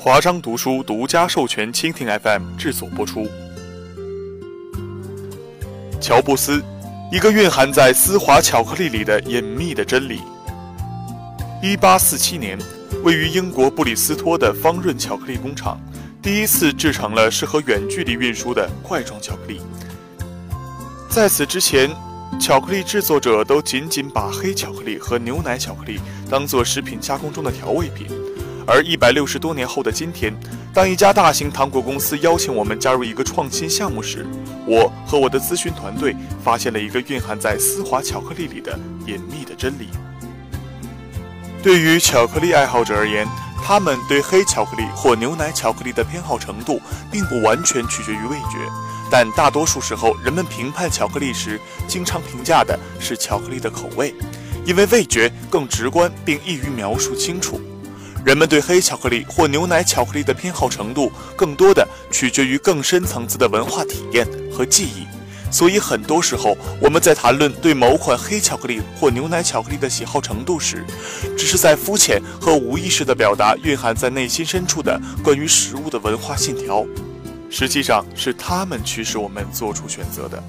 华章读书独家授权蜻蜓 FM 制作播出。乔布斯，一个蕴含在丝滑巧克力里的隐秘的真理。一八四七年，位于英国布里斯托的方润巧克力工厂，第一次制成了适合远距离运输的块状巧克力。在此之前，巧克力制作者都仅仅把黑巧克力和牛奶巧克力当做食品加工中的调味品。而一百六十多年后的今天，当一家大型糖果公司邀请我们加入一个创新项目时，我和我的咨询团队发现了一个蕴含在丝滑巧克力里的隐秘的真理。对于巧克力爱好者而言，他们对黑巧克力或牛奶巧克力的偏好程度并不完全取决于味觉，但大多数时候，人们评判巧克力时，经常评价的是巧克力的口味，因为味觉更直观并易于描述清楚。人们对黑巧克力或牛奶巧克力的偏好程度，更多的取决于更深层次的文化体验和记忆。所以，很多时候我们在谈论对某款黑巧克力或牛奶巧克力的喜好程度时，只是在肤浅和无意识地表达蕴含在内心深处的关于食物的文化信条。实际上，是他们驱使我们做出选择的。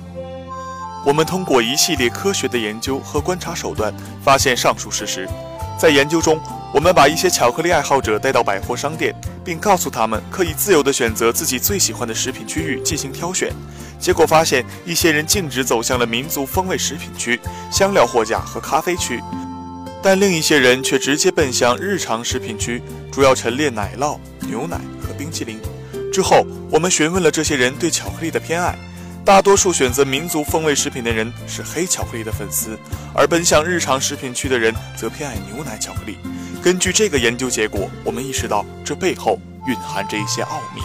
我们通过一系列科学的研究和观察手段，发现上述事实。在研究中，我们把一些巧克力爱好者带到百货商店，并告诉他们可以自由地选择自己最喜欢的食品区域进行挑选。结果发现，一些人径直走向了民族风味食品区、香料货架和咖啡区，但另一些人却直接奔向日常食品区，主要陈列奶酪、牛奶和冰淇淋。之后，我们询问了这些人对巧克力的偏爱。大多数选择民族风味食品的人是黑巧克力的粉丝，而奔向日常食品区的人则偏爱牛奶巧克力。根据这个研究结果，我们意识到这背后蕴含着一些奥秘。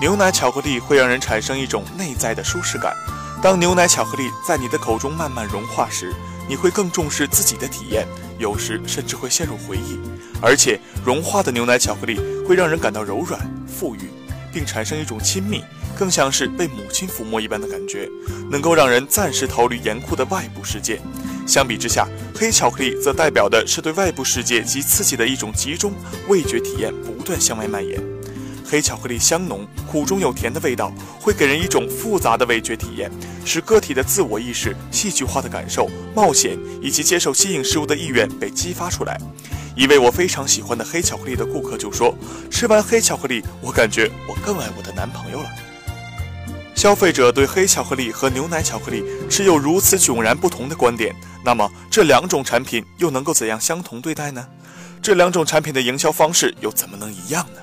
牛奶巧克力会让人产生一种内在的舒适感。当牛奶巧克力在你的口中慢慢融化时，你会更重视自己的体验，有时甚至会陷入回忆。而且，融化的牛奶巧克力会让人感到柔软、富裕，并产生一种亲密。更像是被母亲抚摸一般的感觉，能够让人暂时逃离严酷的外部世界。相比之下，黑巧克力则代表的是对外部世界及刺激的一种集中味觉体验不断向外蔓延。黑巧克力香浓，苦中有甜的味道，会给人一种复杂的味觉体验，使个体的自我意识、戏剧化的感受、冒险以及接受新颖事物的意愿被激发出来。一位我非常喜欢的黑巧克力的顾客就说：“吃完黑巧克力，我感觉我更爱我的男朋友了。”消费者对黑巧克力和牛奶巧克力持有如此迥然不同的观点，那么这两种产品又能够怎样相同对待呢？这两种产品的营销方式又怎么能一样呢？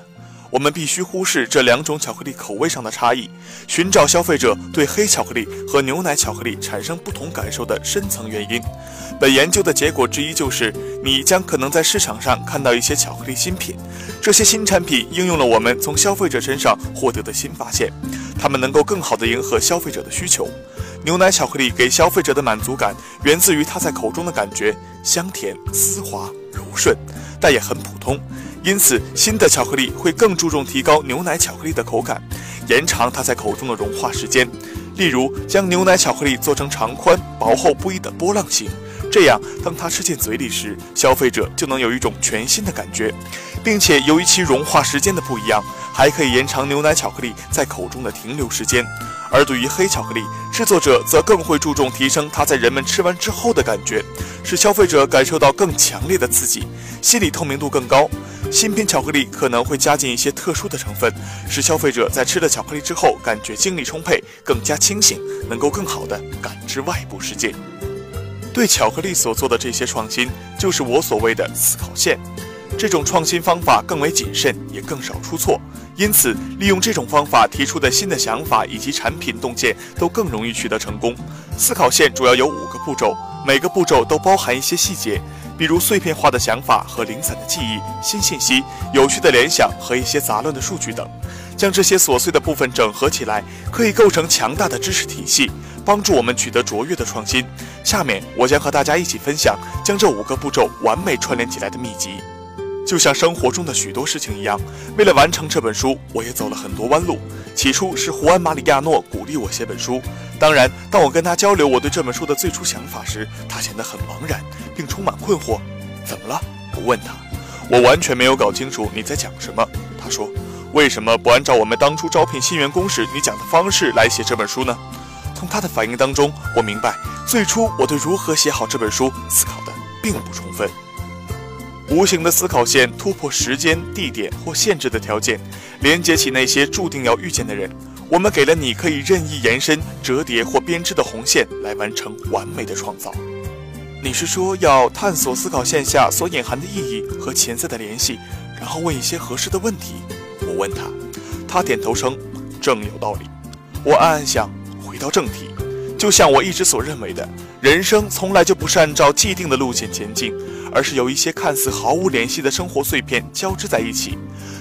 我们必须忽视这两种巧克力口味上的差异，寻找消费者对黑巧克力和牛奶巧克力产生不同感受的深层原因。本研究的结果之一就是，你将可能在市场上看到一些巧克力新品。这些新产品应用了我们从消费者身上获得的新发现，它们能够更好地迎合消费者的需求。牛奶巧克力给消费者的满足感源自于它在口中的感觉香甜、丝滑、柔顺，但也很普通。因此，新的巧克力会更注重提高牛奶巧克力的口感，延长它在口中的融化时间。例如，将牛奶巧克力做成长宽、薄厚不一的波浪形，这样当它吃进嘴里时，消费者就能有一种全新的感觉，并且由于其融化时间的不一样，还可以延长牛奶巧克力在口中的停留时间。而对于黑巧克力，制作者则更会注重提升它在人们吃完之后的感觉，使消费者感受到更强烈的刺激，心理透明度更高。新品巧克力可能会加进一些特殊的成分，使消费者在吃了巧克力之后感觉精力充沛、更加清醒，能够更好地感知外部世界。对巧克力所做的这些创新，就是我所谓的思考线。这种创新方法更为谨慎，也更少出错，因此利用这种方法提出的新的想法以及产品洞见都更容易取得成功。思考线主要有五个步骤，每个步骤都包含一些细节。比如碎片化的想法和零散的记忆、新信息、有趣的联想和一些杂乱的数据等，将这些琐碎的部分整合起来，可以构成强大的知识体系，帮助我们取得卓越的创新。下面我将和大家一起分享将这五个步骤完美串联起来的秘籍。就像生活中的许多事情一样，为了完成这本书，我也走了很多弯路。起初是胡安·马里亚诺鼓励我写本书，当然，当我跟他交流我对这本书的最初想法时，他显得很茫然，并充满困惑。怎么了？我问他。我完全没有搞清楚你在讲什么。他说：“为什么不按照我们当初招聘新员工时你讲的方式来写这本书呢？”从他的反应当中，我明白最初我对如何写好这本书思考的并不充分。无形的思考线突破时间、地点或限制的条件，连接起那些注定要遇见的人。我们给了你可以任意延伸、折叠或编织的红线，来完成完美的创造。你是说要探索思考线下所隐含的意义和潜在的联系，然后问一些合适的问题？我问他，他点头称正有道理。我暗暗想，回到正题，就像我一直所认为的，人生从来就不是按照既定的路线前进，而是有一些看似毫无联系的生活碎片交织在一起。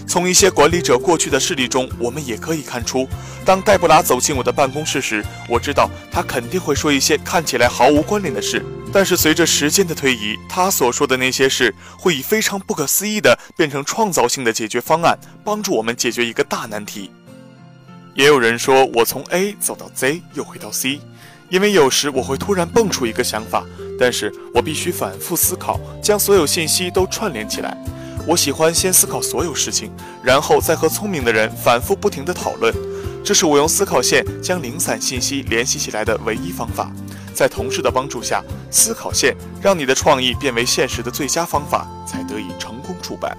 从一些管理者过去的事例中，我们也可以看出，当黛布拉走进我的办公室时，我知道他肯定会说一些看起来毫无关联的事。但是随着时间的推移，他所说的那些事会以非常不可思议的变成创造性的解决方案，帮助我们解决一个大难题。也有人说我从 A 走到 Z 又回到 C，因为有时我会突然蹦出一个想法，但是我必须反复思考，将所有信息都串联起来。我喜欢先思考所有事情，然后再和聪明的人反复不停地讨论。这是我用思考线将零散信息联系起来的唯一方法。在同事的帮助下，思考线让你的创意变为现实的最佳方法才得以成功出版。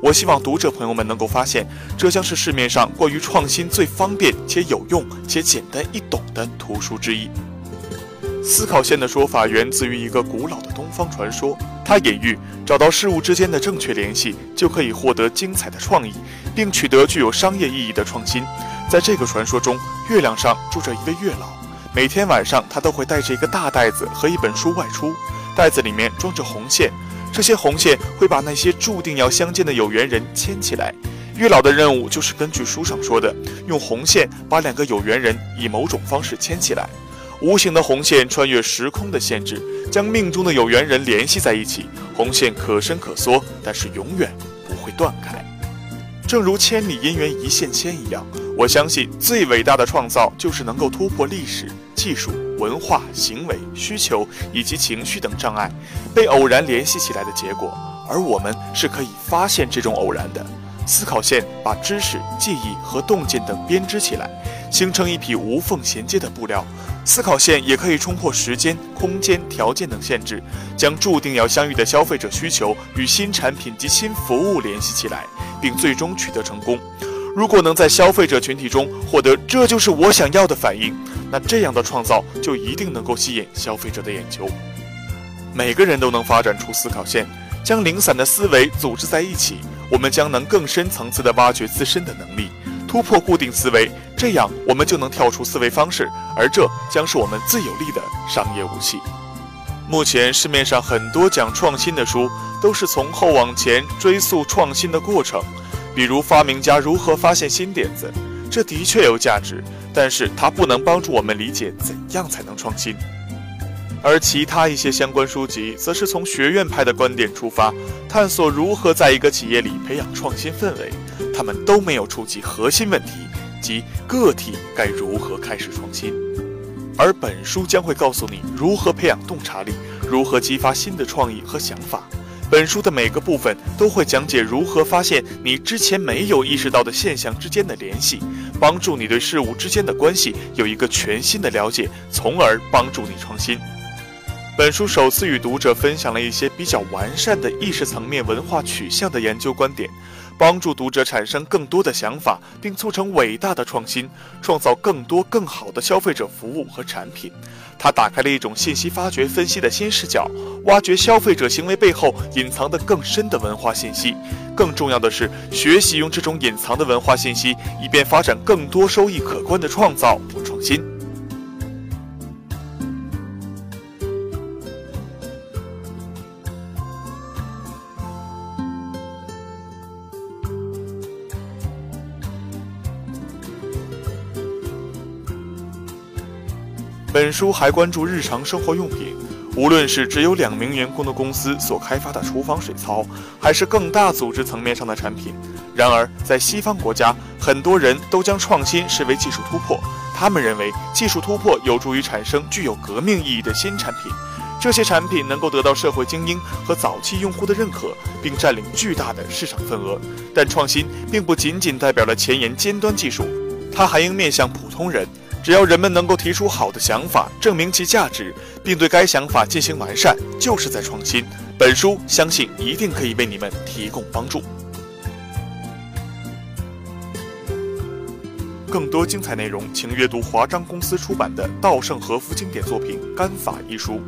我希望读者朋友们能够发现，这将是市面上关于创新最方便且有用且简单易懂的图书之一。思考线的说法源自于一个古老的东方传说，它隐喻找到事物之间的正确联系，就可以获得精彩的创意，并取得具有商业意义的创新。在这个传说中，月亮上住着一位月老，每天晚上他都会带着一个大袋子和一本书外出，袋子里面装着红线，这些红线会把那些注定要相见的有缘人牵起来。月老的任务就是根据书上说的，用红线把两个有缘人以某种方式牵起来。无形的红线穿越时空的限制，将命中的有缘人联系在一起。红线可伸可缩，但是永远不会断开。正如千里姻缘一线牵一样，我相信最伟大的创造就是能够突破历史、技术、文化、行为、需求以及情绪等障碍，被偶然联系起来的结果。而我们是可以发现这种偶然的。思考线把知识、记忆和洞见等编织起来，形成一匹无缝衔接的布料。思考线也可以冲破时间、空间、条件等限制，将注定要相遇的消费者需求与新产品及新服务联系起来，并最终取得成功。如果能在消费者群体中获得“这就是我想要的”反应，那这样的创造就一定能够吸引消费者的眼球。每个人都能发展出思考线，将零散的思维组织在一起，我们将能更深层次地挖掘自身的能力。突破固定思维，这样我们就能跳出思维方式，而这将是我们最有力的商业武器。目前市面上很多讲创新的书，都是从后往前追溯创新的过程，比如发明家如何发现新点子，这的确有价值，但是它不能帮助我们理解怎样才能创新。而其他一些相关书籍，则是从学院派的观点出发，探索如何在一个企业里培养创新氛围。他们都没有触及核心问题，即个体该如何开始创新。而本书将会告诉你如何培养洞察力，如何激发新的创意和想法。本书的每个部分都会讲解如何发现你之前没有意识到的现象之间的联系，帮助你对事物之间的关系有一个全新的了解，从而帮助你创新。本书首次与读者分享了一些比较完善的意识层面文化取向的研究观点。帮助读者产生更多的想法，并促成伟大的创新，创造更多更好的消费者服务和产品。它打开了一种信息发掘分析的新视角，挖掘消费者行为背后隐藏的更深的文化信息。更重要的是，学习用这种隐藏的文化信息，以便发展更多收益可观的创造和创新。本书还关注日常生活用品，无论是只有两名员工的公司所开发的厨房水槽，还是更大组织层面上的产品。然而，在西方国家，很多人都将创新视为技术突破，他们认为技术突破有助于产生具有革命意义的新产品。这些产品能够得到社会精英和早期用户的认可，并占领巨大的市场份额。但创新并不仅仅代表了前沿尖端技术，它还应面向普通人。只要人们能够提出好的想法，证明其价值，并对该想法进行完善，就是在创新。本书相信一定可以为你们提供帮助。更多精彩内容，请阅读华章公司出版的稻盛和夫经典作品《干法》一书。